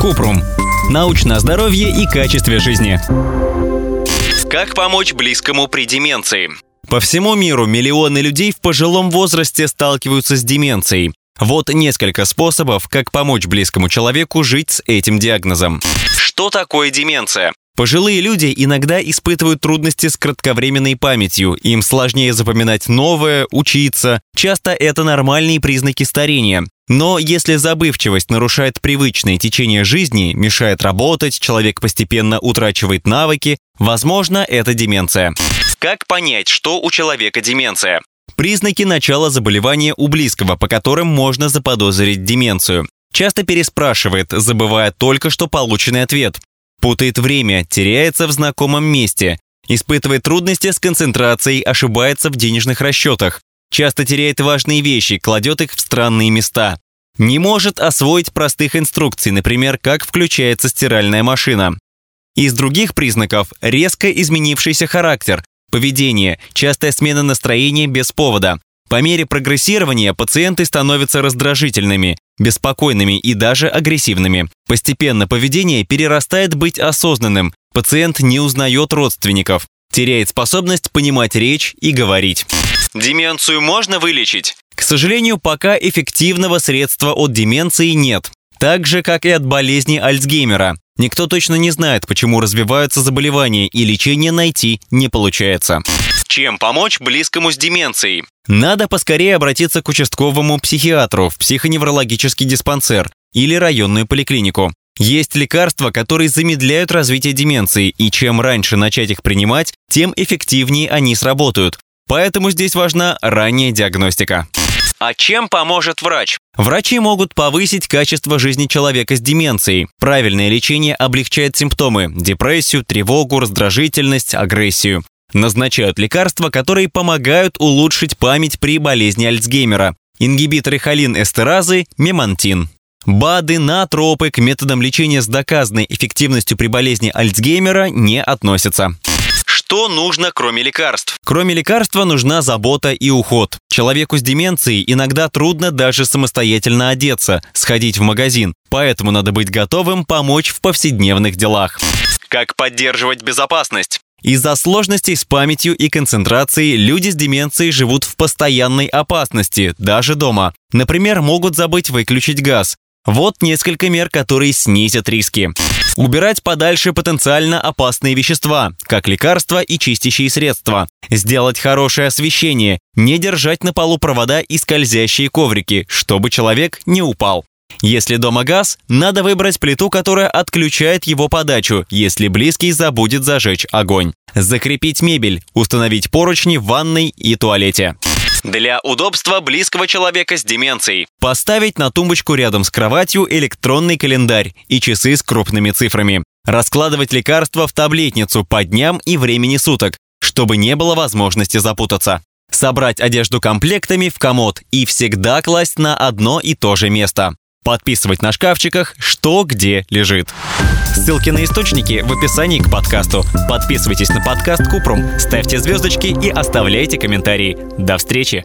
Купрум. Научное здоровье и качестве жизни. Как помочь близкому при деменции? По всему миру миллионы людей в пожилом возрасте сталкиваются с деменцией. Вот несколько способов, как помочь близкому человеку жить с этим диагнозом. Что такое деменция? Пожилые люди иногда испытывают трудности с кратковременной памятью, им сложнее запоминать новое, учиться. Часто это нормальные признаки старения. Но если забывчивость нарушает привычное течение жизни, мешает работать, человек постепенно утрачивает навыки, возможно, это деменция. Как понять, что у человека деменция? Признаки начала заболевания у близкого, по которым можно заподозрить деменцию. Часто переспрашивает, забывая только что полученный ответ. Путает время, теряется в знакомом месте. Испытывает трудности с концентрацией, ошибается в денежных расчетах. Часто теряет важные вещи, кладет их в странные места. Не может освоить простых инструкций, например, как включается стиральная машина. Из других признаков – резко изменившийся характер, поведение, частая смена настроения без повода. По мере прогрессирования пациенты становятся раздражительными, беспокойными и даже агрессивными. Постепенно поведение перерастает быть осознанным, пациент не узнает родственников, теряет способность понимать речь и говорить. Деменцию можно вылечить? К сожалению, пока эффективного средства от деменции нет. Так же, как и от болезни Альцгеймера. Никто точно не знает, почему развиваются заболевания, и лечение найти не получается. Чем помочь близкому с деменцией? Надо поскорее обратиться к участковому психиатру в психоневрологический диспансер или районную поликлинику. Есть лекарства, которые замедляют развитие деменции, и чем раньше начать их принимать, тем эффективнее они сработают. Поэтому здесь важна ранняя диагностика. А чем поможет врач? Врачи могут повысить качество жизни человека с деменцией. Правильное лечение облегчает симптомы – депрессию, тревогу, раздражительность, агрессию. Назначают лекарства, которые помогают улучшить память при болезни Альцгеймера. Ингибиторы холин-эстеразы, мемантин. БАДы, натропы к методам лечения с доказанной эффективностью при болезни Альцгеймера не относятся. Что нужно, кроме лекарств? Кроме лекарства нужна забота и уход. Человеку с деменцией иногда трудно даже самостоятельно одеться, сходить в магазин, поэтому надо быть готовым помочь в повседневных делах. Как поддерживать безопасность? Из-за сложностей с памятью и концентрацией люди с деменцией живут в постоянной опасности, даже дома. Например, могут забыть выключить газ. Вот несколько мер, которые снизят риски. Убирать подальше потенциально опасные вещества, как лекарства и чистящие средства. Сделать хорошее освещение, не держать на полу провода и скользящие коврики, чтобы человек не упал. Если дома газ, надо выбрать плиту, которая отключает его подачу, если близкий забудет зажечь огонь. Закрепить мебель, установить поручни в ванной и туалете. Для удобства близкого человека с деменцией. Поставить на тумбочку рядом с кроватью электронный календарь и часы с крупными цифрами. Раскладывать лекарства в таблетницу по дням и времени суток, чтобы не было возможности запутаться. Собрать одежду комплектами в комод и всегда класть на одно и то же место. Подписывать на шкафчиках, что где лежит. Ссылки на источники в описании к подкасту. Подписывайтесь на подкаст Купрум, ставьте звездочки и оставляйте комментарии. До встречи!